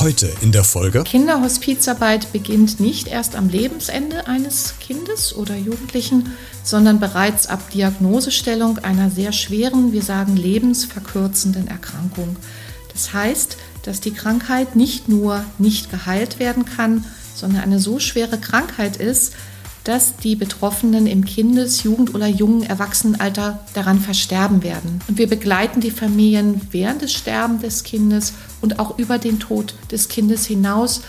Heute in der Folge. Kinderhospizarbeit beginnt nicht erst am Lebensende eines Kindes oder Jugendlichen, sondern bereits ab Diagnosestellung einer sehr schweren, wir sagen lebensverkürzenden Erkrankung. Das heißt, dass die Krankheit nicht nur nicht geheilt werden kann, sondern eine so schwere Krankheit ist, dass die Betroffenen im Kindes-, Jugend- oder jungen Erwachsenenalter daran versterben werden. Und wir begleiten die Familien während des Sterbens des Kindes und auch über den Tod des Kindes hinaus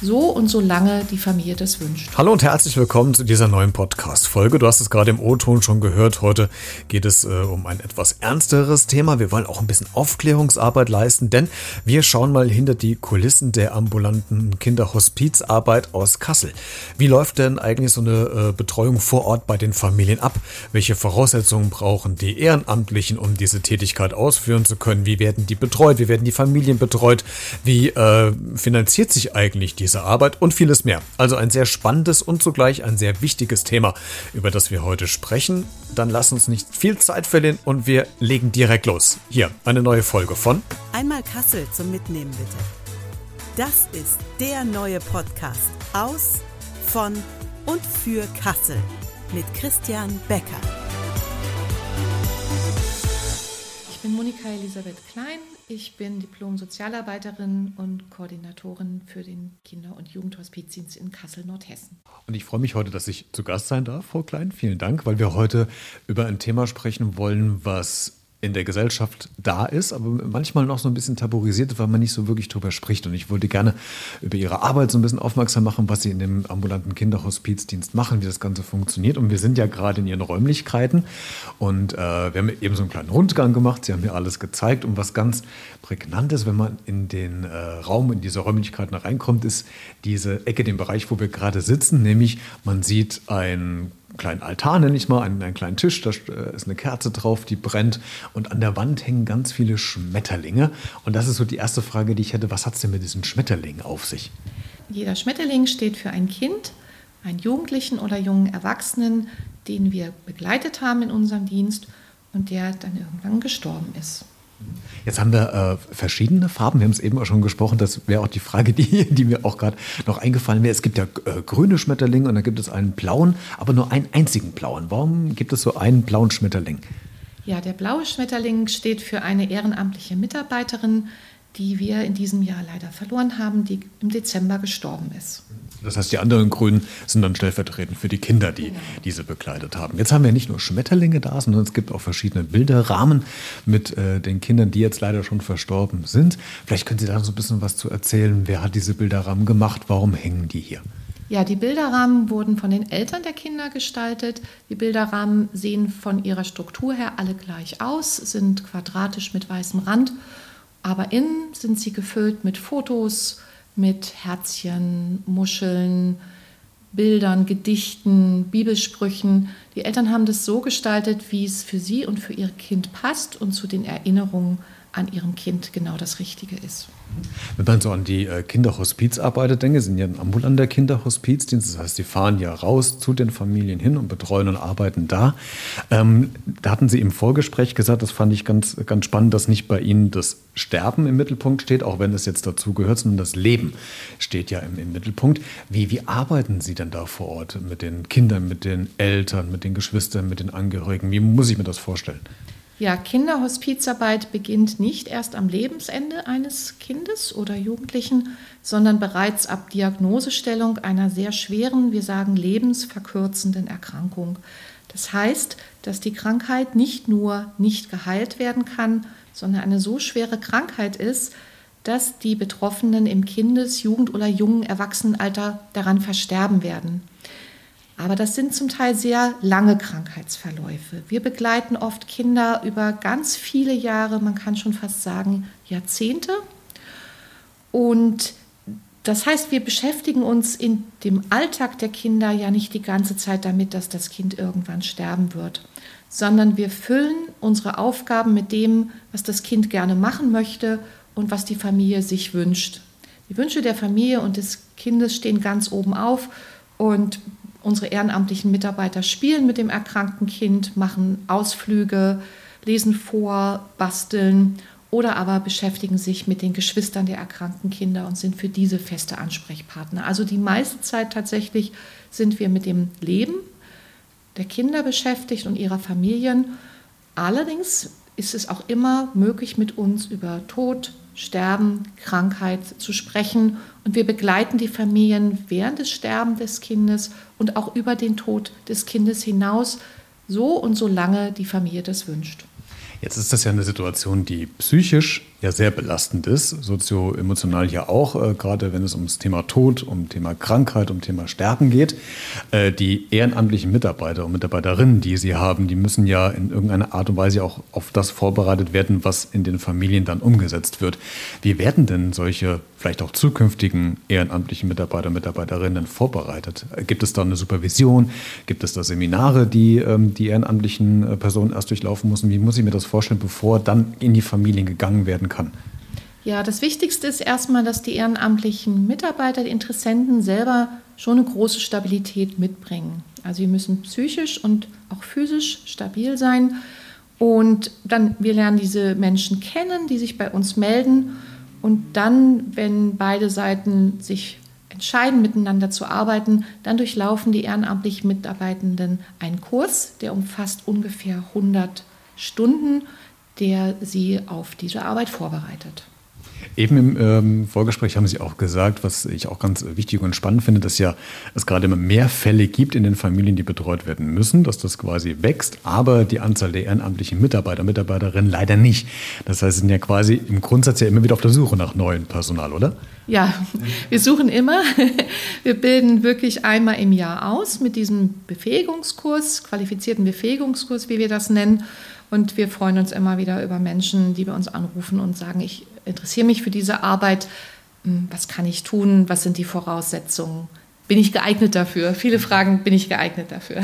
so und so lange die Familie das wünscht. Hallo und herzlich willkommen zu dieser neuen Podcast-Folge. Du hast es gerade im O-Ton schon gehört. Heute geht es äh, um ein etwas ernsteres Thema. Wir wollen auch ein bisschen Aufklärungsarbeit leisten, denn wir schauen mal hinter die Kulissen der ambulanten Kinderhospizarbeit aus Kassel. Wie läuft denn eigentlich so eine äh, Betreuung vor Ort bei den Familien ab? Welche Voraussetzungen brauchen die Ehrenamtlichen, um diese Tätigkeit ausführen zu können? Wie werden die betreut? Wie werden die Familien betreut? Wie äh, finanziert sich eigentlich die diese Arbeit und vieles mehr. Also ein sehr spannendes und zugleich ein sehr wichtiges Thema, über das wir heute sprechen. Dann lass uns nicht viel Zeit verlieren und wir legen direkt los. Hier eine neue Folge von Einmal Kassel zum Mitnehmen bitte. Das ist der neue Podcast aus, von und für Kassel mit Christian Becker. Ich bin Monika Elisabeth Klein. Ich bin Diplom-Sozialarbeiterin und Koordinatorin für den Kinder- und Jugendhospizdienst in Kassel-Nordhessen. Und ich freue mich heute, dass ich zu Gast sein darf, Frau Klein. Vielen Dank, weil wir heute über ein Thema sprechen wollen, was in der Gesellschaft da ist, aber manchmal noch so ein bisschen tabuisiert, weil man nicht so wirklich drüber spricht. Und ich wollte gerne über Ihre Arbeit so ein bisschen aufmerksam machen, was Sie in dem ambulanten Kinderhospizdienst machen, wie das Ganze funktioniert. Und wir sind ja gerade in Ihren Räumlichkeiten und äh, wir haben eben so einen kleinen Rundgang gemacht. Sie haben mir alles gezeigt. Und was ganz prägnant ist, wenn man in den äh, Raum, in diese Räumlichkeiten reinkommt, ist diese Ecke, den Bereich, wo wir gerade sitzen, nämlich man sieht ein kleinen Altar, nenne ich mal, einen, einen, kleinen Tisch, da äh, ist eine Kerze drauf, die brennt und an der Wand hängen ganz viele Schmetterlinge. Und das ist so die erste Frage, die ich hätte, was hat es denn mit diesen Schmetterlingen auf sich? Jeder Schmetterling steht für ein Kind, einen Jugendlichen oder jungen Erwachsenen, den wir begleitet haben in unserem Dienst und der dann irgendwann gestorben ist. Jetzt haben wir äh, verschiedene Farben. Wir haben es eben auch schon gesprochen. Das wäre auch die Frage, die, die mir auch gerade noch eingefallen wäre. Es gibt ja äh, grüne Schmetterlinge und dann gibt es einen blauen, aber nur einen einzigen blauen. Warum gibt es so einen blauen Schmetterling? Ja, der blaue Schmetterling steht für eine ehrenamtliche Mitarbeiterin, die wir in diesem Jahr leider verloren haben, die im Dezember gestorben ist. Das heißt, die anderen Grünen sind dann stellvertretend für die Kinder, die genau. diese bekleidet haben. Jetzt haben wir nicht nur Schmetterlinge da, sondern es gibt auch verschiedene Bilderrahmen mit äh, den Kindern, die jetzt leider schon verstorben sind. Vielleicht können Sie da so ein bisschen was zu erzählen. Wer hat diese Bilderrahmen gemacht? Warum hängen die hier? Ja, die Bilderrahmen wurden von den Eltern der Kinder gestaltet. Die Bilderrahmen sehen von ihrer Struktur her alle gleich aus, sind quadratisch mit weißem Rand, aber innen sind sie gefüllt mit Fotos, mit Herzchen, Muscheln, Bildern, Gedichten, Bibelsprüchen. Die Eltern haben das so gestaltet, wie es für sie und für ihr Kind passt und zu den Erinnerungen an ihrem Kind genau das Richtige ist. Wenn man so an die äh, Kinderhospizarbeit denkt, sind ja ein ambulanter Kinderhospizdienst, das heißt, sie fahren ja raus zu den Familien hin und betreuen und arbeiten da. Ähm, da hatten Sie im Vorgespräch gesagt, das fand ich ganz, ganz spannend, dass nicht bei Ihnen das Sterben im Mittelpunkt steht, auch wenn es jetzt dazu gehört, sondern das Leben steht ja im, im Mittelpunkt. Wie, wie arbeiten Sie denn da vor Ort mit den Kindern, mit den Eltern, mit den Geschwistern, mit den Angehörigen? Wie muss ich mir das vorstellen? Ja, Kinderhospizarbeit beginnt nicht erst am Lebensende eines Kindes oder Jugendlichen, sondern bereits ab Diagnosestellung einer sehr schweren, wir sagen lebensverkürzenden Erkrankung. Das heißt, dass die Krankheit nicht nur nicht geheilt werden kann, sondern eine so schwere Krankheit ist, dass die Betroffenen im Kindes-, Jugend- oder jungen Erwachsenenalter daran versterben werden. Aber das sind zum Teil sehr lange Krankheitsverläufe. Wir begleiten oft Kinder über ganz viele Jahre, man kann schon fast sagen Jahrzehnte. Und das heißt, wir beschäftigen uns in dem Alltag der Kinder ja nicht die ganze Zeit damit, dass das Kind irgendwann sterben wird, sondern wir füllen unsere Aufgaben mit dem, was das Kind gerne machen möchte und was die Familie sich wünscht. Die Wünsche der Familie und des Kindes stehen ganz oben auf und Unsere ehrenamtlichen Mitarbeiter spielen mit dem erkrankten Kind, machen Ausflüge, lesen vor, basteln oder aber beschäftigen sich mit den Geschwistern der erkrankten Kinder und sind für diese feste Ansprechpartner. Also die meiste Zeit tatsächlich sind wir mit dem Leben der Kinder beschäftigt und ihrer Familien. Allerdings ist es auch immer möglich, mit uns über Tod, Sterben, Krankheit zu sprechen. Und wir begleiten die Familien während des Sterbens des Kindes und auch über den Tod des Kindes hinaus, so und so lange die Familie das wünscht. Jetzt ist das ja eine Situation, die psychisch ja sehr belastend ist, sozioemotional ja auch, äh, gerade wenn es ums Thema Tod, um Thema Krankheit, um Thema Sterben geht. Äh, die ehrenamtlichen Mitarbeiter und Mitarbeiterinnen, die Sie haben, die müssen ja in irgendeiner Art und Weise auch auf das vorbereitet werden, was in den Familien dann umgesetzt wird. Wie werden denn solche vielleicht auch zukünftigen ehrenamtlichen Mitarbeiter und Mitarbeiterinnen vorbereitet? Gibt es da eine Supervision? Gibt es da Seminare, die ähm, die ehrenamtlichen äh, Personen erst durchlaufen müssen? Wie muss ich mir das vorstellen, bevor dann in die Familien gegangen werden werden kann? Ja, das Wichtigste ist erstmal, dass die ehrenamtlichen Mitarbeiter, die Interessenten selber schon eine große Stabilität mitbringen. Also wir müssen psychisch und auch physisch stabil sein. Und dann, wir lernen diese Menschen kennen, die sich bei uns melden. Und dann, wenn beide Seiten sich entscheiden, miteinander zu arbeiten, dann durchlaufen die ehrenamtlich Mitarbeitenden einen Kurs, der umfasst ungefähr 100 Stunden der sie auf diese Arbeit vorbereitet. Eben im ähm, Vorgespräch haben Sie auch gesagt, was ich auch ganz wichtig und spannend finde, dass ja es gerade immer mehr Fälle gibt in den Familien, die betreut werden müssen, dass das quasi wächst, aber die Anzahl der ehrenamtlichen Mitarbeiter, Mitarbeiterinnen leider nicht. Das heißt, Sie sind ja quasi im Grundsatz ja immer wieder auf der Suche nach neuem Personal, oder? Ja, wir suchen immer. Wir bilden wirklich einmal im Jahr aus mit diesem Befähigungskurs, qualifizierten Befähigungskurs, wie wir das nennen. Und wir freuen uns immer wieder über Menschen, die bei uns anrufen und sagen, ich interessiere mich für diese Arbeit. Hm, was kann ich tun? Was sind die Voraussetzungen? Bin ich geeignet dafür? Viele Fragen, bin ich geeignet dafür?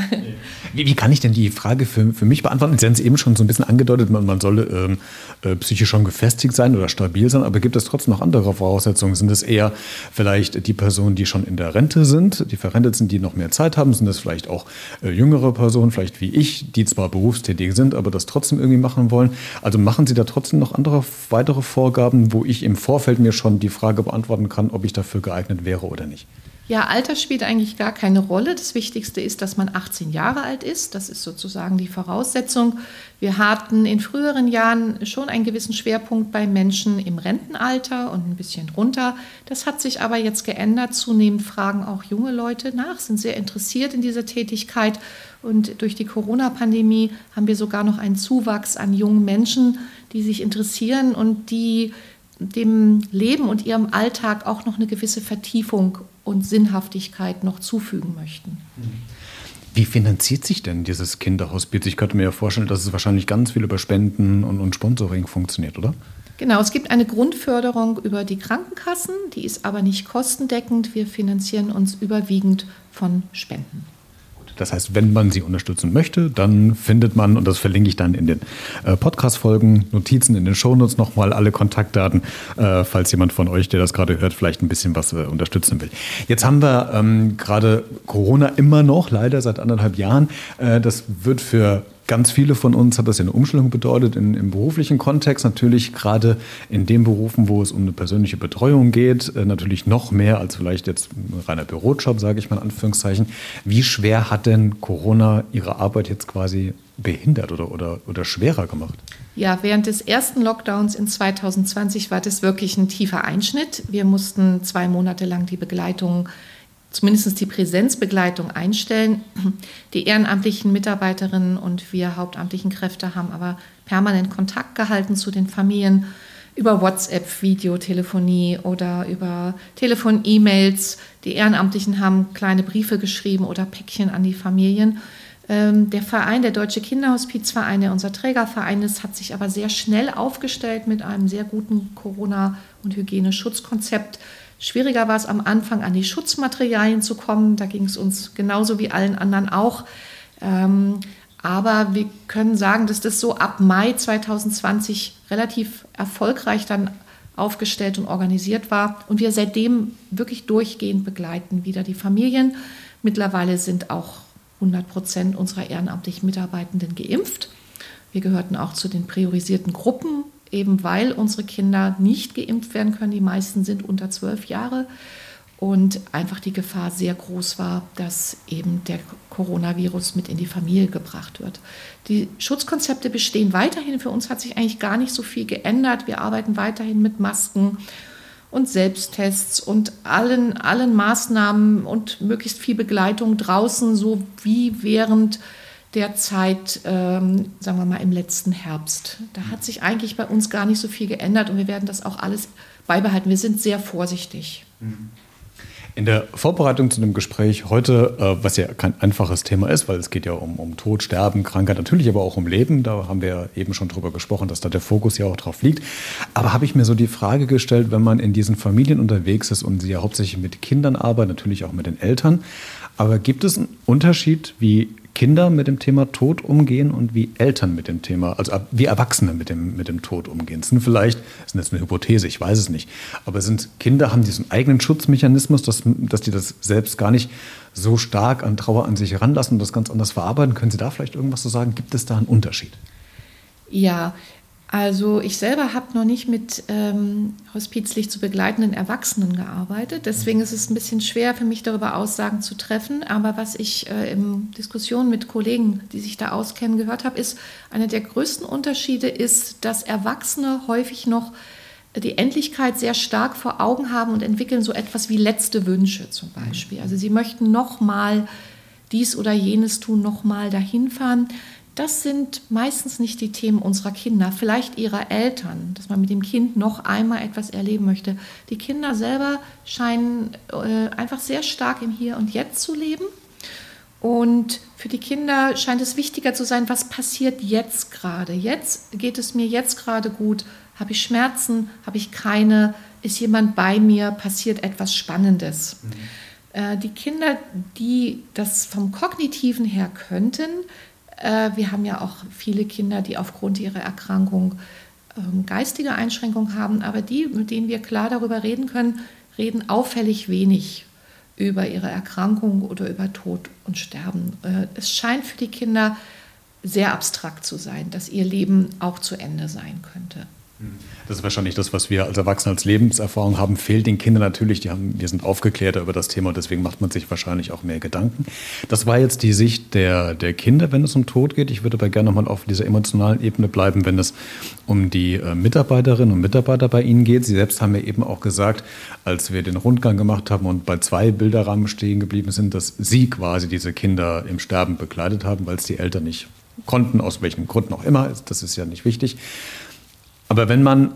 Wie, wie kann ich denn die Frage für, für mich beantworten? Sie haben es eben schon so ein bisschen angedeutet, man, man solle ähm, äh, psychisch schon gefestigt sein oder stabil sein, aber gibt es trotzdem noch andere Voraussetzungen? Sind es eher vielleicht die Personen, die schon in der Rente sind, die verrentet sind, die noch mehr Zeit haben? Sind es vielleicht auch äh, jüngere Personen, vielleicht wie ich, die zwar berufstätig sind, aber das trotzdem irgendwie machen wollen? Also machen Sie da trotzdem noch andere weitere Vorgaben, wo ich im Vorfeld mir schon die Frage beantworten kann, ob ich dafür geeignet wäre oder nicht? Ja, Alter spielt eigentlich gar keine Rolle. Das Wichtigste ist, dass man 18 Jahre alt ist. Das ist sozusagen die Voraussetzung. Wir hatten in früheren Jahren schon einen gewissen Schwerpunkt bei Menschen im Rentenalter und ein bisschen drunter. Das hat sich aber jetzt geändert. Zunehmend fragen auch junge Leute nach, sind sehr interessiert in dieser Tätigkeit. Und durch die Corona-Pandemie haben wir sogar noch einen Zuwachs an jungen Menschen, die sich interessieren und die dem Leben und ihrem Alltag auch noch eine gewisse Vertiefung und Sinnhaftigkeit noch zufügen möchten. Wie finanziert sich denn dieses Kinderhospiz? Ich könnte mir ja vorstellen, dass es wahrscheinlich ganz viel über Spenden und, und Sponsoring funktioniert, oder? Genau, es gibt eine Grundförderung über die Krankenkassen, die ist aber nicht kostendeckend. Wir finanzieren uns überwiegend von Spenden. Das heißt, wenn man sie unterstützen möchte, dann findet man, und das verlinke ich dann in den äh, Podcast-Folgen, Notizen in den Shownotes nochmal alle Kontaktdaten, äh, falls jemand von euch, der das gerade hört, vielleicht ein bisschen was äh, unterstützen will. Jetzt haben wir ähm, gerade Corona immer noch, leider seit anderthalb Jahren. Äh, das wird für Ganz viele von uns hat das ja eine Umstellung bedeutet in, im beruflichen Kontext. Natürlich gerade in den Berufen, wo es um eine persönliche Betreuung geht, äh, natürlich noch mehr als vielleicht jetzt ein reiner Bürojob, sage ich mal in Anführungszeichen. Wie schwer hat denn Corona Ihre Arbeit jetzt quasi behindert oder, oder, oder schwerer gemacht? Ja, während des ersten Lockdowns in 2020 war das wirklich ein tiefer Einschnitt. Wir mussten zwei Monate lang die Begleitung zumindest die Präsenzbegleitung einstellen. Die ehrenamtlichen Mitarbeiterinnen und wir hauptamtlichen Kräfte haben aber permanent Kontakt gehalten zu den Familien über WhatsApp, Videotelefonie oder über Telefon, E-Mails. Die Ehrenamtlichen haben kleine Briefe geschrieben oder Päckchen an die Familien. Ähm, der Verein, der Deutsche Kinderhospizverein, der unser Trägerverein ist, hat sich aber sehr schnell aufgestellt mit einem sehr guten Corona- und Hygieneschutzkonzept. Schwieriger war es am Anfang, an die Schutzmaterialien zu kommen. Da ging es uns genauso wie allen anderen auch. Ähm, aber wir können sagen, dass das so ab Mai 2020 relativ erfolgreich dann aufgestellt und organisiert war und wir seitdem wirklich durchgehend begleiten wieder die Familien. Mittlerweile sind auch 100 Prozent unserer ehrenamtlichen Mitarbeitenden geimpft. Wir gehörten auch zu den priorisierten Gruppen eben weil unsere Kinder nicht geimpft werden können. Die meisten sind unter zwölf Jahre und einfach die Gefahr sehr groß war, dass eben der Coronavirus mit in die Familie gebracht wird. Die Schutzkonzepte bestehen weiterhin. Für uns hat sich eigentlich gar nicht so viel geändert. Wir arbeiten weiterhin mit Masken und Selbsttests und allen, allen Maßnahmen und möglichst viel Begleitung draußen, so wie während der Zeit, ähm, sagen wir mal, im letzten Herbst. Da hat sich eigentlich bei uns gar nicht so viel geändert und wir werden das auch alles beibehalten. Wir sind sehr vorsichtig. Mhm. In der Vorbereitung zu dem Gespräch heute, äh, was ja kein einfaches Thema ist, weil es geht ja um, um Tod, Sterben, Krankheit, natürlich aber auch um Leben. Da haben wir eben schon drüber gesprochen, dass da der Fokus ja auch drauf liegt. Aber habe ich mir so die Frage gestellt, wenn man in diesen Familien unterwegs ist und sie ja hauptsächlich mit Kindern arbeitet, natürlich auch mit den Eltern, aber gibt es einen Unterschied, wie Kinder mit dem Thema Tod umgehen und wie Eltern mit dem Thema, also wie Erwachsene mit dem, mit dem Tod umgehen. Das sind vielleicht, das ist jetzt eine Hypothese, ich weiß es nicht, aber sind Kinder haben diesen eigenen Schutzmechanismus, dass, dass die das selbst gar nicht so stark an Trauer an sich heranlassen und das ganz anders verarbeiten. Können Sie da vielleicht irgendwas zu sagen? Gibt es da einen Unterschied? Ja, also ich selber habe noch nicht mit ähm, hospizlich zu begleitenden Erwachsenen gearbeitet. Deswegen ist es ein bisschen schwer für mich darüber Aussagen zu treffen. Aber was ich äh, in Diskussionen mit Kollegen, die sich da auskennen, gehört habe, ist, einer der größten Unterschiede ist, dass Erwachsene häufig noch die Endlichkeit sehr stark vor Augen haben und entwickeln so etwas wie letzte Wünsche zum Beispiel. Also sie möchten noch mal dies oder jenes tun, noch mal dahin fahren das sind meistens nicht die Themen unserer Kinder, vielleicht ihrer Eltern, dass man mit dem Kind noch einmal etwas erleben möchte. Die Kinder selber scheinen äh, einfach sehr stark im Hier und Jetzt zu leben. Und für die Kinder scheint es wichtiger zu sein, was passiert jetzt gerade. Jetzt geht es mir jetzt gerade gut. Habe ich Schmerzen? Habe ich keine? Ist jemand bei mir? Passiert etwas Spannendes? Mhm. Äh, die Kinder, die das vom kognitiven her könnten, wir haben ja auch viele Kinder, die aufgrund ihrer Erkrankung ähm, geistige Einschränkungen haben, aber die, mit denen wir klar darüber reden können, reden auffällig wenig über ihre Erkrankung oder über Tod und Sterben. Äh, es scheint für die Kinder sehr abstrakt zu sein, dass ihr Leben auch zu Ende sein könnte. Das ist wahrscheinlich das, was wir als Erwachsene als Lebenserfahrung haben, fehlt den Kindern natürlich. Die haben, wir sind aufgeklärter über das Thema und deswegen macht man sich wahrscheinlich auch mehr Gedanken. Das war jetzt die Sicht der, der Kinder, wenn es um Tod geht. Ich würde aber gerne nochmal auf dieser emotionalen Ebene bleiben, wenn es um die äh, Mitarbeiterinnen und Mitarbeiter bei Ihnen geht. Sie selbst haben mir eben auch gesagt, als wir den Rundgang gemacht haben und bei zwei Bilderrahmen stehen geblieben sind, dass Sie quasi diese Kinder im Sterben begleitet haben, weil es die Eltern nicht konnten, aus welchen Gründen auch immer. Das ist ja nicht wichtig. Aber wenn man,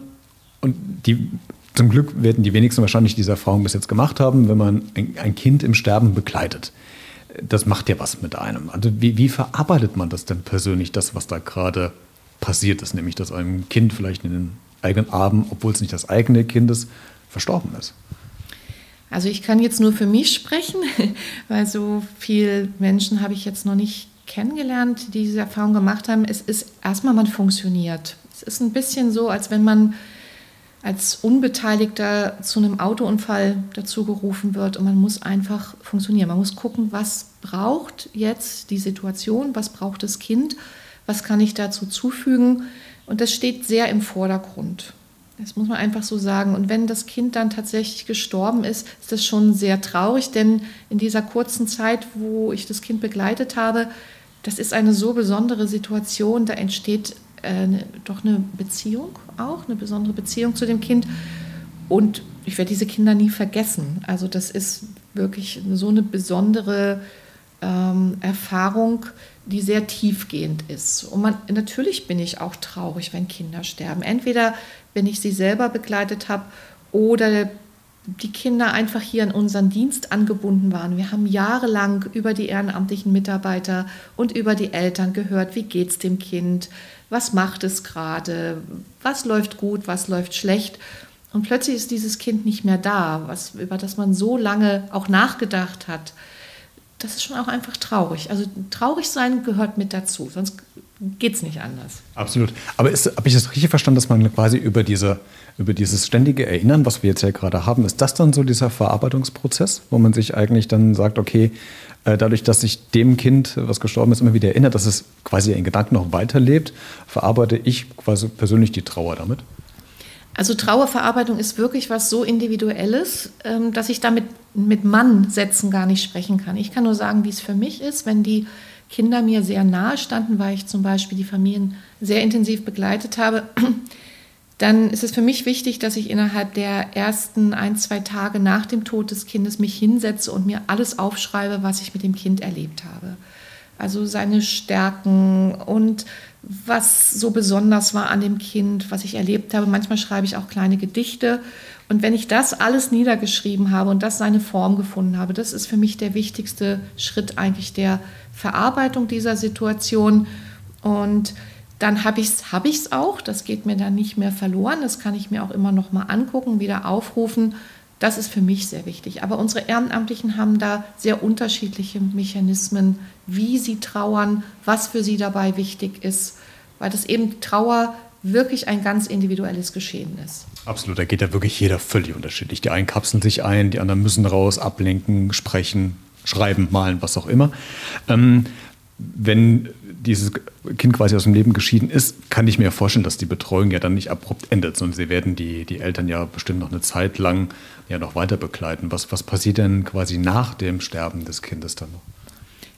und die, zum Glück werden die wenigsten wahrscheinlich diese Erfahrung bis jetzt gemacht haben, wenn man ein, ein Kind im Sterben begleitet, das macht ja was mit einem. Also wie, wie verarbeitet man das denn persönlich, das, was da gerade passiert ist, nämlich dass einem Kind vielleicht in den eigenen Armen, obwohl es nicht das eigene Kind ist, verstorben ist? Also ich kann jetzt nur für mich sprechen, weil so viele Menschen habe ich jetzt noch nicht kennengelernt, die diese Erfahrung gemacht haben. Es ist erstmal, man funktioniert. Es ist ein bisschen so, als wenn man als Unbeteiligter zu einem Autounfall dazu gerufen wird und man muss einfach funktionieren. Man muss gucken, was braucht jetzt die Situation, was braucht das Kind, was kann ich dazu zufügen. Und das steht sehr im Vordergrund. Das muss man einfach so sagen. Und wenn das Kind dann tatsächlich gestorben ist, ist das schon sehr traurig, denn in dieser kurzen Zeit, wo ich das Kind begleitet habe, das ist eine so besondere Situation, da entsteht äh, doch eine Beziehung auch, eine besondere Beziehung zu dem Kind. Und ich werde diese Kinder nie vergessen. Also das ist wirklich so eine besondere ähm, Erfahrung, die sehr tiefgehend ist. Und man, natürlich bin ich auch traurig, wenn Kinder sterben. Entweder wenn ich sie selber begleitet habe oder die Kinder einfach hier in unseren Dienst angebunden waren. Wir haben jahrelang über die ehrenamtlichen Mitarbeiter und über die Eltern gehört, wie geht es dem Kind, was macht es gerade, was läuft gut, was läuft schlecht. Und plötzlich ist dieses Kind nicht mehr da, was, über das man so lange auch nachgedacht hat. Das ist schon auch einfach traurig. Also traurig sein gehört mit dazu. Sonst geht es nicht anders. Absolut. Aber habe ich das richtig verstanden, dass man quasi über, diese, über dieses ständige Erinnern, was wir jetzt ja gerade haben, ist das dann so dieser Verarbeitungsprozess, wo man sich eigentlich dann sagt, okay, dadurch, dass sich dem Kind, was gestorben ist, immer wieder erinnert, dass es quasi in Gedanken noch weiterlebt, verarbeite ich quasi persönlich die Trauer damit? Also Trauerverarbeitung ist wirklich was so Individuelles, ähm, dass ich damit mit Mann-Sätzen gar nicht sprechen kann. Ich kann nur sagen, wie es für mich ist, wenn die Kinder mir sehr nahe standen, weil ich zum Beispiel die Familien sehr intensiv begleitet habe, dann ist es für mich wichtig, dass ich innerhalb der ersten ein, zwei Tage nach dem Tod des Kindes mich hinsetze und mir alles aufschreibe, was ich mit dem Kind erlebt habe. Also seine Stärken und was so besonders war an dem Kind, was ich erlebt habe. Manchmal schreibe ich auch kleine Gedichte. Und wenn ich das alles niedergeschrieben habe und das seine Form gefunden habe, das ist für mich der wichtigste Schritt eigentlich der Verarbeitung dieser Situation. Und dann habe ich es hab ich's auch, das geht mir dann nicht mehr verloren, das kann ich mir auch immer noch mal angucken, wieder aufrufen. Das ist für mich sehr wichtig. Aber unsere Ehrenamtlichen haben da sehr unterschiedliche Mechanismen, wie sie trauern, was für sie dabei wichtig ist, weil das eben Trauer wirklich ein ganz individuelles Geschehen ist. Absolut, da geht ja wirklich jeder völlig unterschiedlich. Die einen kapseln sich ein, die anderen müssen raus, ablenken, sprechen, schreiben, malen, was auch immer. Ähm, wenn dieses Kind quasi aus dem Leben geschieden ist, kann ich mir vorstellen, dass die Betreuung ja dann nicht abrupt endet, sondern sie werden die, die Eltern ja bestimmt noch eine Zeit lang ja noch weiter begleiten. Was, was passiert denn quasi nach dem Sterben des Kindes dann noch?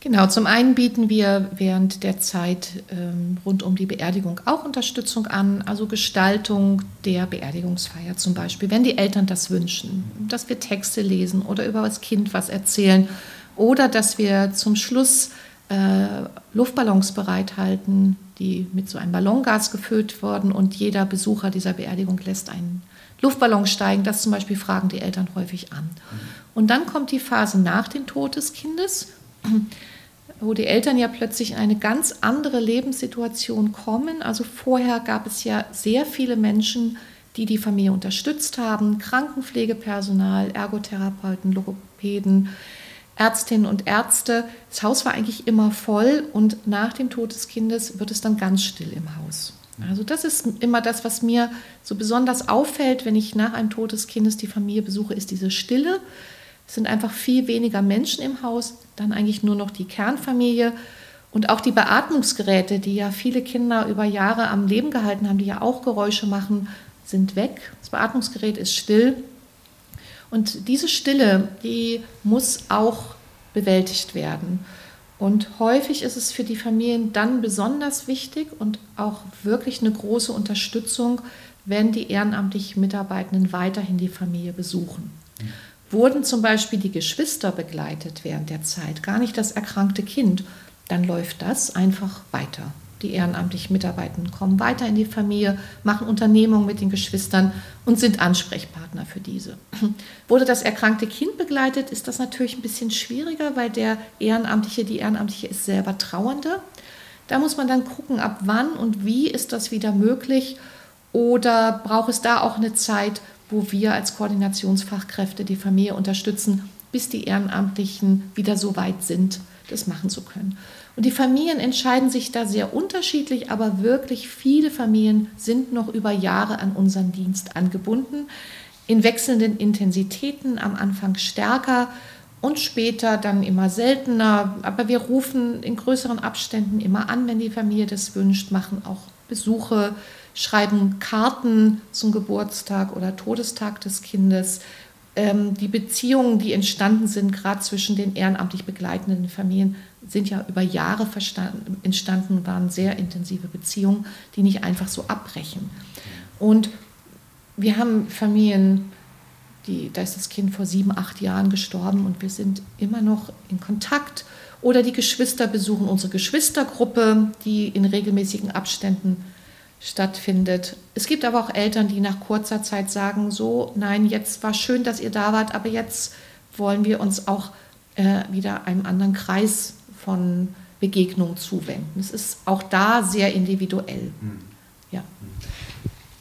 Genau, zum einen bieten wir während der Zeit ähm, rund um die Beerdigung auch Unterstützung an, also Gestaltung der Beerdigungsfeier zum Beispiel, wenn die Eltern das wünschen, dass wir Texte lesen oder über das Kind was erzählen oder dass wir zum Schluss äh, Luftballons bereithalten, die mit so einem Ballongas gefüllt wurden und jeder Besucher dieser Beerdigung lässt einen Luftballon steigen. Das zum Beispiel fragen die Eltern häufig an. Und dann kommt die Phase nach dem Tod des Kindes wo die Eltern ja plötzlich in eine ganz andere Lebenssituation kommen. Also vorher gab es ja sehr viele Menschen, die die Familie unterstützt haben, Krankenpflegepersonal, Ergotherapeuten, Logopäden, Ärztinnen und Ärzte. Das Haus war eigentlich immer voll und nach dem Tod des Kindes wird es dann ganz still im Haus. Also das ist immer das, was mir so besonders auffällt, wenn ich nach einem Tod des Kindes die Familie besuche, ist diese Stille. Es sind einfach viel weniger Menschen im Haus, dann eigentlich nur noch die Kernfamilie und auch die Beatmungsgeräte, die ja viele Kinder über Jahre am Leben gehalten haben, die ja auch Geräusche machen, sind weg. Das Beatmungsgerät ist still. Und diese Stille, die muss auch bewältigt werden. Und häufig ist es für die Familien dann besonders wichtig und auch wirklich eine große Unterstützung, wenn die ehrenamtlich Mitarbeitenden weiterhin die Familie besuchen. Wurden zum Beispiel die Geschwister begleitet während der Zeit, gar nicht das erkrankte Kind, dann läuft das einfach weiter. Die ehrenamtlichen Mitarbeitenden kommen weiter in die Familie, machen Unternehmungen mit den Geschwistern und sind Ansprechpartner für diese. Wurde das erkrankte Kind begleitet, ist das natürlich ein bisschen schwieriger, weil der Ehrenamtliche, die Ehrenamtliche ist selber Trauernde. Da muss man dann gucken, ab wann und wie ist das wieder möglich oder braucht es da auch eine Zeit, wo wir als Koordinationsfachkräfte die Familie unterstützen, bis die Ehrenamtlichen wieder so weit sind, das machen zu können. Und die Familien entscheiden sich da sehr unterschiedlich, aber wirklich viele Familien sind noch über Jahre an unseren Dienst angebunden, in wechselnden Intensitäten, am Anfang stärker und später dann immer seltener. Aber wir rufen in größeren Abständen immer an, wenn die Familie das wünscht, machen auch Besuche, schreiben Karten zum Geburtstag oder Todestag des Kindes. Ähm, die Beziehungen, die entstanden sind, gerade zwischen den ehrenamtlich begleitenden Familien, sind ja über Jahre entstanden, waren sehr intensive Beziehungen, die nicht einfach so abbrechen. Und wir haben Familien, die, da ist das Kind vor sieben, acht Jahren gestorben und wir sind immer noch in Kontakt. Oder die Geschwister besuchen unsere Geschwistergruppe, die in regelmäßigen Abständen stattfindet. Es gibt aber auch Eltern, die nach kurzer Zeit sagen, so, nein, jetzt war schön, dass ihr da wart, aber jetzt wollen wir uns auch äh, wieder einem anderen Kreis von Begegnungen zuwenden. Es ist auch da sehr individuell. Hm. Ja.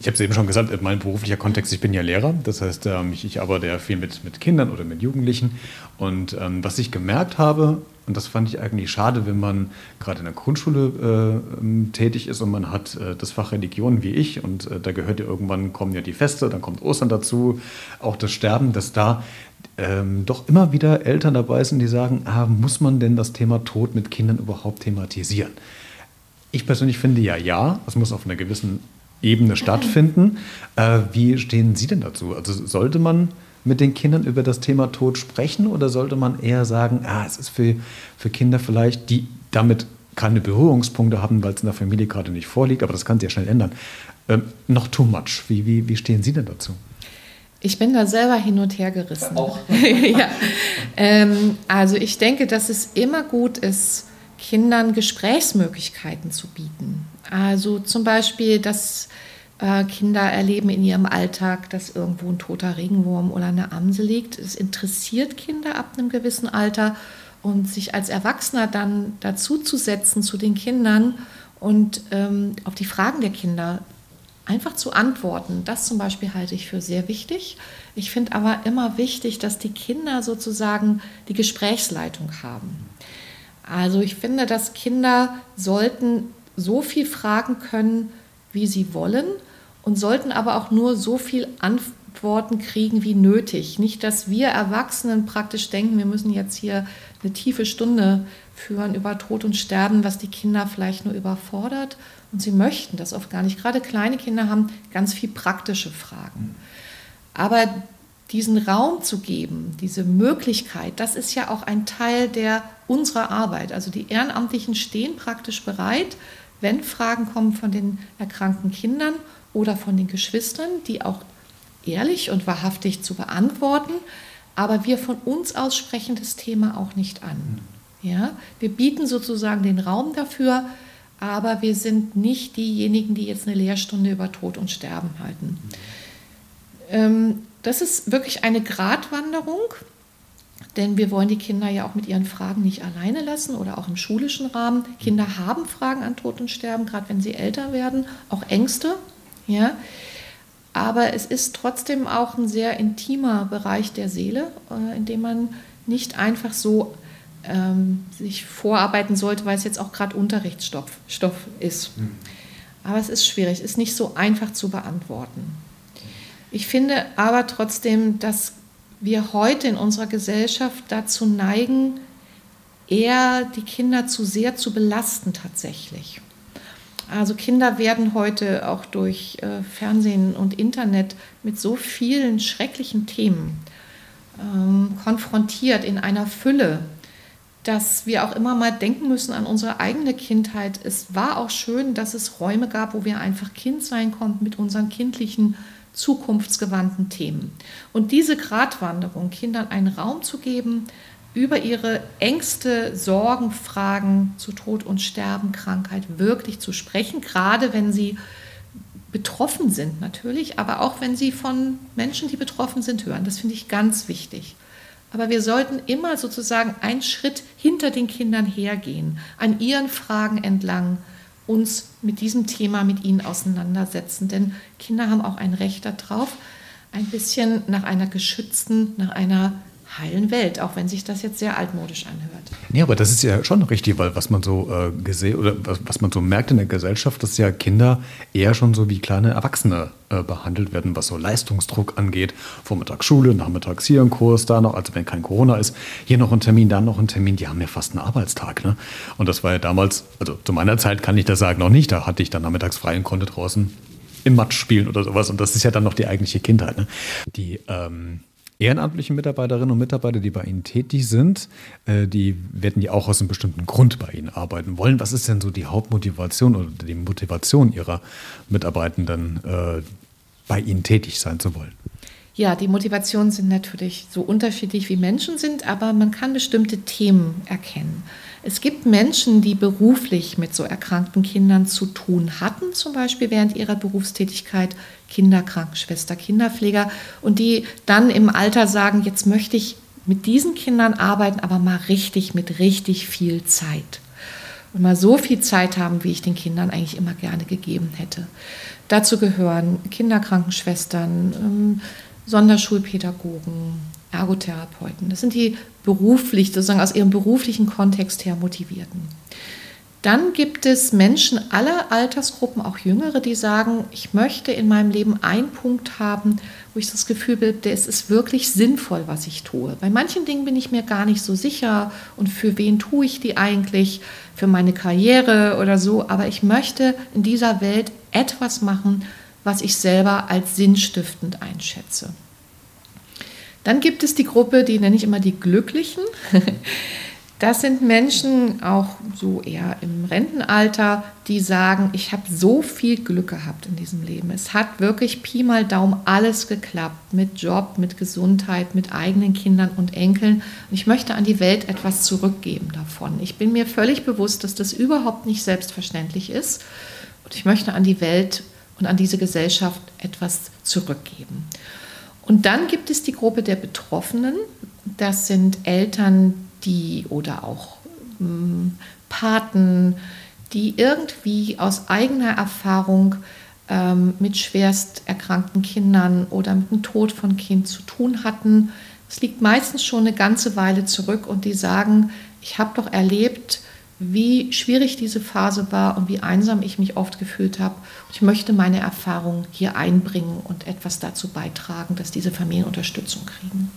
Ich habe es eben schon gesagt, mein beruflicher Kontext, ich bin ja Lehrer. Das heißt, ähm, ich, ich arbeite ja viel mit, mit Kindern oder mit Jugendlichen. Und ähm, was ich gemerkt habe, und das fand ich eigentlich schade, wenn man gerade in der Grundschule äh, ähm, tätig ist und man hat äh, das Fach Religion wie ich und äh, da gehört ja irgendwann, kommen ja die Feste, dann kommt Ostern dazu, auch das Sterben, dass da ähm, doch immer wieder Eltern dabei sind, die sagen, ah, muss man denn das Thema Tod mit Kindern überhaupt thematisieren? Ich persönlich finde ja, ja, es muss auf einer gewissen Ebene stattfinden. Äh, wie stehen Sie denn dazu? Also sollte man mit den Kindern über das Thema Tod sprechen oder sollte man eher sagen, ah, es ist für, für Kinder vielleicht, die damit keine Berührungspunkte haben, weil es in der Familie gerade nicht vorliegt, aber das kann sich ja schnell ändern, ähm, noch too much. Wie, wie, wie stehen Sie denn dazu? Ich bin da selber hin und her gerissen. Auch. ja. Ähm, also ich denke, dass es immer gut ist, Kindern Gesprächsmöglichkeiten zu bieten. Also zum Beispiel, dass äh, Kinder erleben in ihrem Alltag, dass irgendwo ein toter Regenwurm oder eine Amsel liegt. Es interessiert Kinder ab einem gewissen Alter und sich als Erwachsener dann dazu zu setzen zu den Kindern und ähm, auf die Fragen der Kinder einfach zu antworten. Das zum Beispiel halte ich für sehr wichtig. Ich finde aber immer wichtig, dass die Kinder sozusagen die Gesprächsleitung haben. Also ich finde, dass Kinder sollten so viel fragen können, wie sie wollen und sollten aber auch nur so viel Antworten kriegen wie nötig. Nicht, dass wir Erwachsenen praktisch denken, wir müssen jetzt hier eine tiefe Stunde führen über Tod und Sterben, was die Kinder vielleicht nur überfordert. Und sie möchten das oft gar nicht. Gerade kleine Kinder haben ganz viel praktische Fragen. Aber diesen Raum zu geben, diese Möglichkeit, das ist ja auch ein Teil der unserer Arbeit. Also die Ehrenamtlichen stehen praktisch bereit, wenn Fragen kommen von den erkrankten Kindern oder von den Geschwistern, die auch ehrlich und wahrhaftig zu beantworten. Aber wir von uns aus sprechen das Thema auch nicht an. Ja, wir bieten sozusagen den Raum dafür, aber wir sind nicht diejenigen, die jetzt eine Lehrstunde über Tod und Sterben halten. Ähm, das ist wirklich eine Gratwanderung, denn wir wollen die Kinder ja auch mit ihren Fragen nicht alleine lassen oder auch im schulischen Rahmen. Kinder haben Fragen an Tod und Sterben, gerade wenn sie älter werden, auch Ängste. Ja? Aber es ist trotzdem auch ein sehr intimer Bereich der Seele, äh, in dem man nicht einfach so ähm, sich vorarbeiten sollte, weil es jetzt auch gerade Unterrichtsstoff Stoff ist. Mhm. Aber es ist schwierig, es ist nicht so einfach zu beantworten. Ich finde aber trotzdem, dass wir heute in unserer Gesellschaft dazu neigen, eher die Kinder zu sehr zu belasten tatsächlich. Also Kinder werden heute auch durch äh, Fernsehen und Internet mit so vielen schrecklichen Themen ähm, konfrontiert in einer Fülle, dass wir auch immer mal denken müssen an unsere eigene Kindheit. Es war auch schön, dass es Räume gab, wo wir einfach Kind sein konnten mit unseren kindlichen zukunftsgewandten Themen. Und diese Gratwanderung, Kindern einen Raum zu geben, über ihre Ängste, Sorgen, Fragen zu Tod und Sterben, Krankheit wirklich zu sprechen, gerade wenn sie betroffen sind natürlich, aber auch wenn sie von Menschen, die betroffen sind, hören. Das finde ich ganz wichtig. Aber wir sollten immer sozusagen einen Schritt hinter den Kindern hergehen, an ihren Fragen entlang uns mit diesem Thema mit ihnen auseinandersetzen. Denn Kinder haben auch ein Recht darauf, ein bisschen nach einer geschützten, nach einer heilen Welt, auch wenn sich das jetzt sehr altmodisch anhört. Nee, aber das ist ja schon richtig, weil was man so äh, gesehen oder was, was, man so merkt in der Gesellschaft, dass ja Kinder eher schon so wie kleine Erwachsene äh, behandelt werden, was so Leistungsdruck angeht. Vormittags Schule, nachmittags hier ein Kurs, da noch, also wenn kein Corona ist, hier noch ein Termin, da noch ein Termin, die haben ja fast einen Arbeitstag. Ne? Und das war ja damals, also zu meiner Zeit kann ich das sagen, noch nicht. Da hatte ich dann nachmittags frei und konnte draußen im Matsch spielen oder sowas. Und das ist ja dann noch die eigentliche Kindheit. Ne? Die ähm, ehrenamtlichen Mitarbeiterinnen und Mitarbeiter, die bei Ihnen tätig sind, äh, die werden ja auch aus einem bestimmten Grund bei Ihnen arbeiten wollen. Was ist denn so die Hauptmotivation oder die Motivation Ihrer Mitarbeitenden, äh, bei Ihnen tätig sein zu wollen? Ja, die Motivationen sind natürlich so unterschiedlich wie Menschen sind, aber man kann bestimmte Themen erkennen. Es gibt Menschen, die beruflich mit so erkrankten Kindern zu tun hatten, zum Beispiel während ihrer Berufstätigkeit Kinderkrankenschwester, Kinderpfleger, und die dann im Alter sagen, jetzt möchte ich mit diesen Kindern arbeiten, aber mal richtig mit richtig viel Zeit. immer so viel Zeit haben, wie ich den Kindern eigentlich immer gerne gegeben hätte. Dazu gehören Kinderkrankenschwestern, ähm, Sonderschulpädagogen, Ergotherapeuten. Das sind die beruflich, sozusagen aus ihrem beruflichen Kontext her motivierten. Dann gibt es Menschen aller Altersgruppen, auch Jüngere, die sagen, ich möchte in meinem Leben einen Punkt haben, wo ich das Gefühl habe, es ist wirklich sinnvoll, was ich tue. Bei manchen Dingen bin ich mir gar nicht so sicher und für wen tue ich die eigentlich, für meine Karriere oder so, aber ich möchte in dieser Welt etwas machen, was ich selber als sinnstiftend einschätze. Dann gibt es die Gruppe, die nenne ich immer die Glücklichen. Das sind Menschen, auch so eher im Rentenalter, die sagen, ich habe so viel Glück gehabt in diesem Leben. Es hat wirklich Pi mal Daumen alles geklappt mit Job, mit Gesundheit, mit eigenen Kindern und Enkeln. Und ich möchte an die Welt etwas zurückgeben davon. Ich bin mir völlig bewusst, dass das überhaupt nicht selbstverständlich ist. Und ich möchte an die Welt und an diese Gesellschaft etwas zurückgeben. Und dann gibt es die Gruppe der Betroffenen. Das sind Eltern, die oder auch ähm, Paten, die irgendwie aus eigener Erfahrung ähm, mit schwerst erkrankten Kindern oder mit dem Tod von Kind zu tun hatten. Es liegt meistens schon eine ganze Weile zurück und die sagen, ich habe doch erlebt, wie schwierig diese Phase war und wie einsam ich mich oft gefühlt habe. Ich möchte meine Erfahrung hier einbringen und etwas dazu beitragen, dass diese Familien Unterstützung kriegen.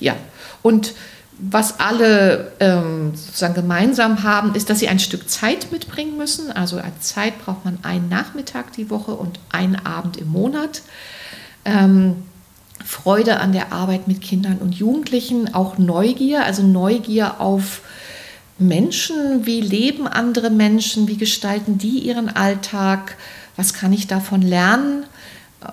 Ja, und was alle ähm, sozusagen gemeinsam haben, ist, dass sie ein Stück Zeit mitbringen müssen. Also als Zeit braucht man einen Nachmittag die Woche und einen Abend im Monat. Ähm, Freude an der Arbeit mit Kindern und Jugendlichen, auch Neugier, also Neugier auf Menschen, wie leben andere Menschen, wie gestalten die ihren Alltag, was kann ich davon lernen,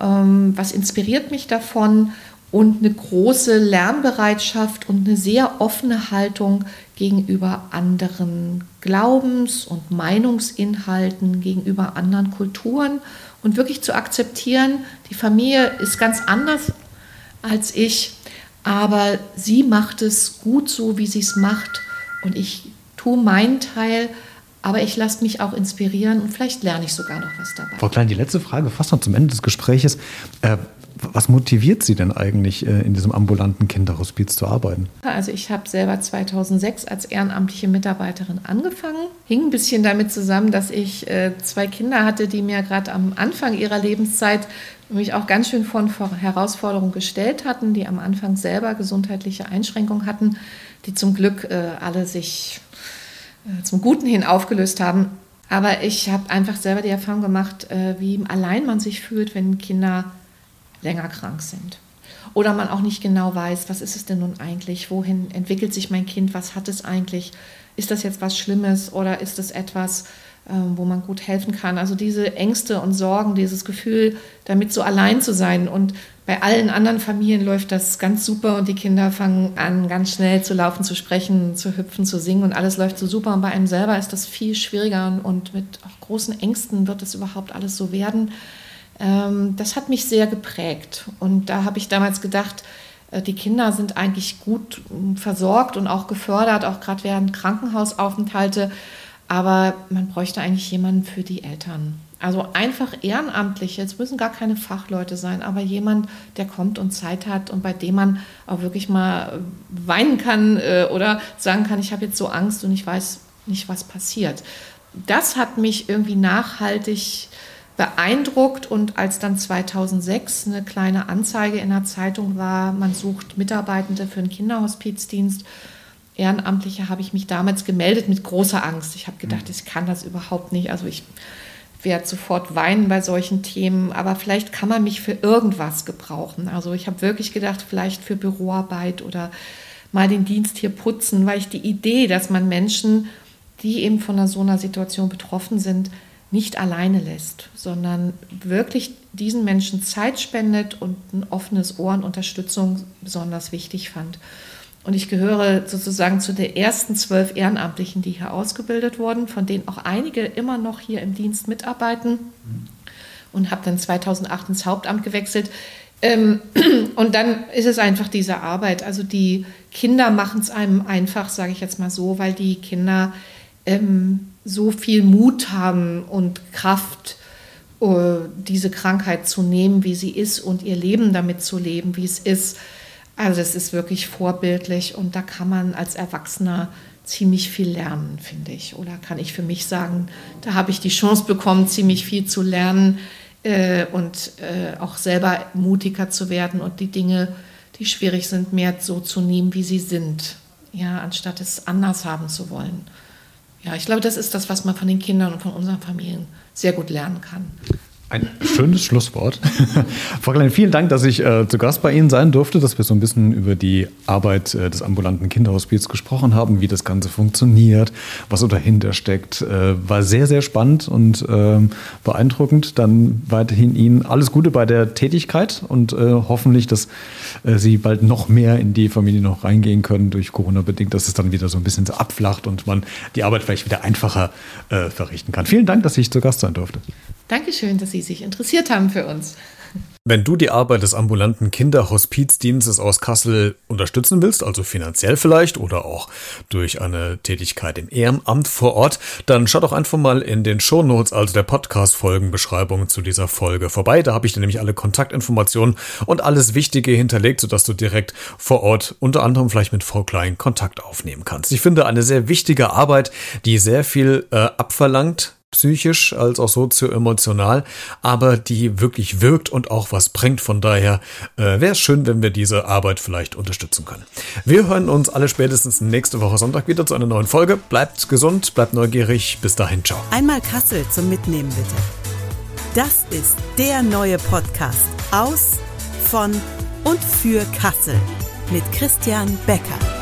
ähm, was inspiriert mich davon und eine große Lernbereitschaft und eine sehr offene Haltung gegenüber anderen Glaubens- und Meinungsinhalten, gegenüber anderen Kulturen und wirklich zu akzeptieren, die Familie ist ganz anders als ich, aber sie macht es gut so, wie sie es macht und ich tue meinen Teil, aber ich lasse mich auch inspirieren und vielleicht lerne ich sogar noch was dabei. Frau Klein, die letzte Frage fast noch zum Ende des Gespräches. Äh, was motiviert Sie denn eigentlich, äh, in diesem ambulanten Kinderhospiz zu arbeiten? Also ich habe selber 2006 als ehrenamtliche Mitarbeiterin angefangen. Hing ein bisschen damit zusammen, dass ich äh, zwei Kinder hatte, die mir gerade am Anfang ihrer Lebenszeit mich auch ganz schön von Herausforderungen gestellt hatten, die am Anfang selber gesundheitliche Einschränkungen hatten, die zum Glück äh, alle sich zum Guten hin aufgelöst haben. Aber ich habe einfach selber die Erfahrung gemacht, wie allein man sich fühlt, wenn Kinder länger krank sind. Oder man auch nicht genau weiß, was ist es denn nun eigentlich, wohin entwickelt sich mein Kind, was hat es eigentlich, ist das jetzt was Schlimmes oder ist es etwas, wo man gut helfen kann. Also diese Ängste und Sorgen, dieses Gefühl, damit so allein zu sein. Und bei allen anderen Familien läuft das ganz super und die Kinder fangen an, ganz schnell zu laufen, zu sprechen, zu hüpfen, zu singen und alles läuft so super. Und bei einem selber ist das viel schwieriger und mit auch großen Ängsten wird es überhaupt alles so werden. Ähm, das hat mich sehr geprägt. Und da habe ich damals gedacht, äh, die Kinder sind eigentlich gut ähm, versorgt und auch gefördert, auch gerade während Krankenhausaufenthalte. Aber man bräuchte eigentlich jemanden für die Eltern. Also einfach Ehrenamtliche, es müssen gar keine Fachleute sein, aber jemand, der kommt und Zeit hat und bei dem man auch wirklich mal äh, weinen kann äh, oder sagen kann, ich habe jetzt so Angst und ich weiß nicht, was passiert. Das hat mich irgendwie nachhaltig beeindruckt und als dann 2006 eine kleine Anzeige in der Zeitung war, man sucht Mitarbeitende für einen Kinderhospizdienst, Ehrenamtliche, habe ich mich damals gemeldet mit großer Angst. Ich habe gedacht, ich kann das überhaupt nicht. Also ich werde sofort weinen bei solchen Themen, aber vielleicht kann man mich für irgendwas gebrauchen. Also ich habe wirklich gedacht, vielleicht für Büroarbeit oder mal den Dienst hier putzen, weil ich die Idee, dass man Menschen, die eben von so einer Situation betroffen sind, nicht alleine lässt, sondern wirklich diesen Menschen Zeit spendet und ein offenes Ohr und Unterstützung besonders wichtig fand. Und ich gehöre sozusagen zu den ersten zwölf Ehrenamtlichen, die hier ausgebildet wurden, von denen auch einige immer noch hier im Dienst mitarbeiten und habe dann 2008 ins Hauptamt gewechselt. Ähm, und dann ist es einfach diese Arbeit. Also die Kinder machen es einem einfach, sage ich jetzt mal so, weil die Kinder ähm, so viel Mut haben und Kraft, äh, diese Krankheit zu nehmen, wie sie ist und ihr Leben damit zu leben, wie es ist. Also es ist wirklich vorbildlich und da kann man als Erwachsener ziemlich viel lernen, finde ich. Oder kann ich für mich sagen, da habe ich die Chance bekommen, ziemlich viel zu lernen äh, und äh, auch selber mutiger zu werden und die Dinge, die schwierig sind, mehr so zu nehmen, wie sie sind. Ja, anstatt es anders haben zu wollen. Ja, ich glaube, das ist das, was man von den Kindern und von unseren Familien sehr gut lernen kann. Ein schönes Schlusswort. Frau Klein, vielen Dank, dass ich äh, zu Gast bei Ihnen sein durfte, dass wir so ein bisschen über die Arbeit äh, des ambulanten Kinderhospizs gesprochen haben, wie das Ganze funktioniert, was so dahinter steckt. Äh, war sehr, sehr spannend und ähm, beeindruckend. Dann weiterhin Ihnen alles Gute bei der Tätigkeit und äh, hoffentlich, dass äh, Sie bald noch mehr in die Familie noch reingehen können durch Corona bedingt, dass es dann wieder so ein bisschen so abflacht und man die Arbeit vielleicht wieder einfacher äh, verrichten kann. Vielen Dank, dass ich zu Gast sein durfte. Dankeschön, dass Sie sich interessiert haben für uns. Wenn du die Arbeit des ambulanten Kinderhospizdienstes aus Kassel unterstützen willst, also finanziell vielleicht oder auch durch eine Tätigkeit im Ehrenamt vor Ort, dann schau doch einfach mal in den Shownotes, also der Podcast-Folgenbeschreibung zu dieser Folge vorbei. Da habe ich dir nämlich alle Kontaktinformationen und alles Wichtige hinterlegt, sodass du direkt vor Ort unter anderem vielleicht mit Frau Klein Kontakt aufnehmen kannst. Ich finde eine sehr wichtige Arbeit, die sehr viel äh, abverlangt psychisch als auch sozioemotional, aber die wirklich wirkt und auch was bringt. Von daher äh, wäre es schön, wenn wir diese Arbeit vielleicht unterstützen können. Wir hören uns alle spätestens nächste Woche Sonntag wieder zu einer neuen Folge. Bleibt gesund, bleibt neugierig. Bis dahin, ciao. Einmal Kassel zum Mitnehmen bitte. Das ist der neue Podcast aus, von und für Kassel mit Christian Becker.